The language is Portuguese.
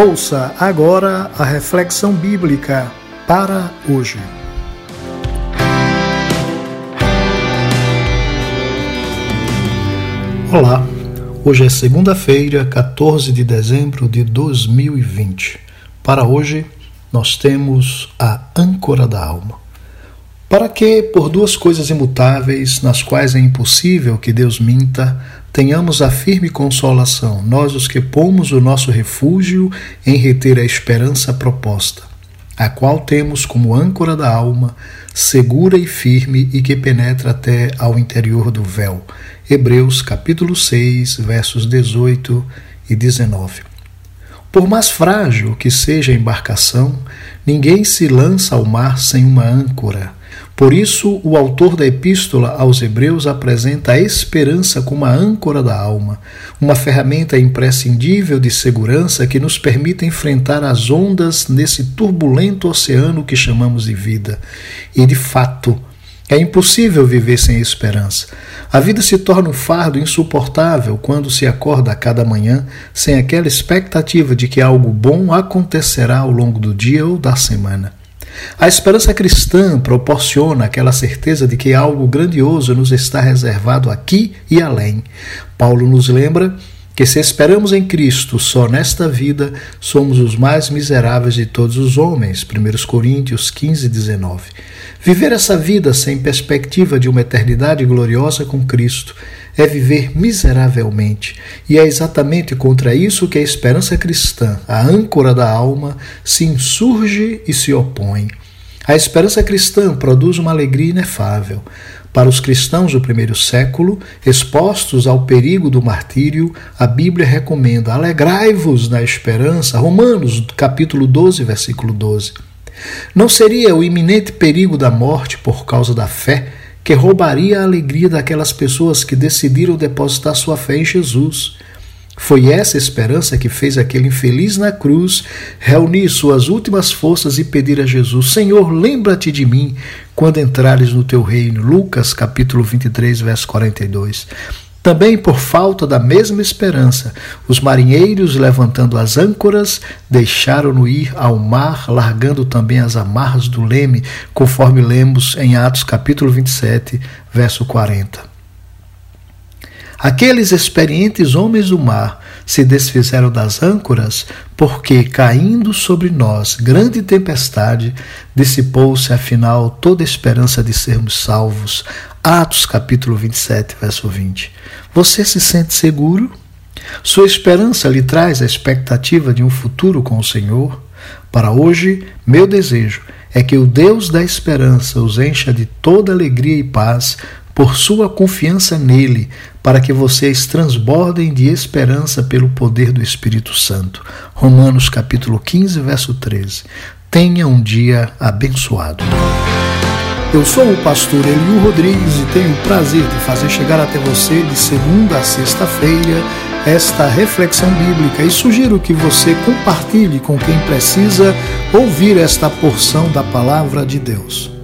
Ouça agora a reflexão bíblica para hoje. Olá, hoje é segunda-feira, 14 de dezembro de 2020. Para hoje, nós temos a âncora da alma. Para que, por duas coisas imutáveis, nas quais é impossível que Deus minta, tenhamos a firme consolação, nós os que pomos o nosso refúgio em reter a esperança proposta, a qual temos como âncora da alma, segura e firme e que penetra até ao interior do véu. Hebreus capítulo 6, versos 18 e 19. Por mais frágil que seja a embarcação, ninguém se lança ao mar sem uma âncora. Por isso, o autor da Epístola aos Hebreus apresenta a esperança como a âncora da alma, uma ferramenta imprescindível de segurança que nos permite enfrentar as ondas nesse turbulento oceano que chamamos de vida. E, de fato, é impossível viver sem esperança. A vida se torna um fardo insuportável quando se acorda a cada manhã sem aquela expectativa de que algo bom acontecerá ao longo do dia ou da semana. A esperança cristã proporciona aquela certeza de que algo grandioso nos está reservado aqui e além. Paulo nos lembra que se esperamos em Cristo só nesta vida, somos os mais miseráveis de todos os homens. 1 Coríntios 15, 19. Viver essa vida sem perspectiva de uma eternidade gloriosa com Cristo é viver miseravelmente, e é exatamente contra isso que a esperança cristã, a âncora da alma, se insurge e se opõe. A esperança cristã produz uma alegria inefável. Para os cristãos do primeiro século, expostos ao perigo do martírio, a Bíblia recomenda: alegrai-vos na esperança. Romanos, capítulo 12, versículo 12. Não seria o iminente perigo da morte por causa da fé que roubaria a alegria daquelas pessoas que decidiram depositar sua fé em Jesus? Foi essa esperança que fez aquele infeliz na cruz reunir suas últimas forças e pedir a Jesus: Senhor, lembra-te de mim quando entrares no teu reino. Lucas capítulo 23, verso 42. Também por falta da mesma esperança, os marinheiros, levantando as âncoras, deixaram-no ir ao mar, largando também as amarras do leme, conforme lemos em Atos capítulo 27, verso 40. Aqueles experientes homens do mar se desfizeram das âncoras, porque, caindo sobre nós grande tempestade, dissipou-se afinal toda esperança de sermos salvos. Atos capítulo 27, verso 20. Você se sente seguro? Sua esperança lhe traz a expectativa de um futuro com o Senhor? Para hoje, meu desejo é que o Deus da esperança os encha de toda alegria e paz por sua confiança nele, para que vocês transbordem de esperança pelo poder do Espírito Santo. Romanos capítulo 15, verso 13. Tenha um dia abençoado. Eu sou o pastor Eliu Rodrigues e tenho o prazer de fazer chegar até você de segunda a sexta-feira esta reflexão bíblica e sugiro que você compartilhe com quem precisa ouvir esta porção da palavra de Deus.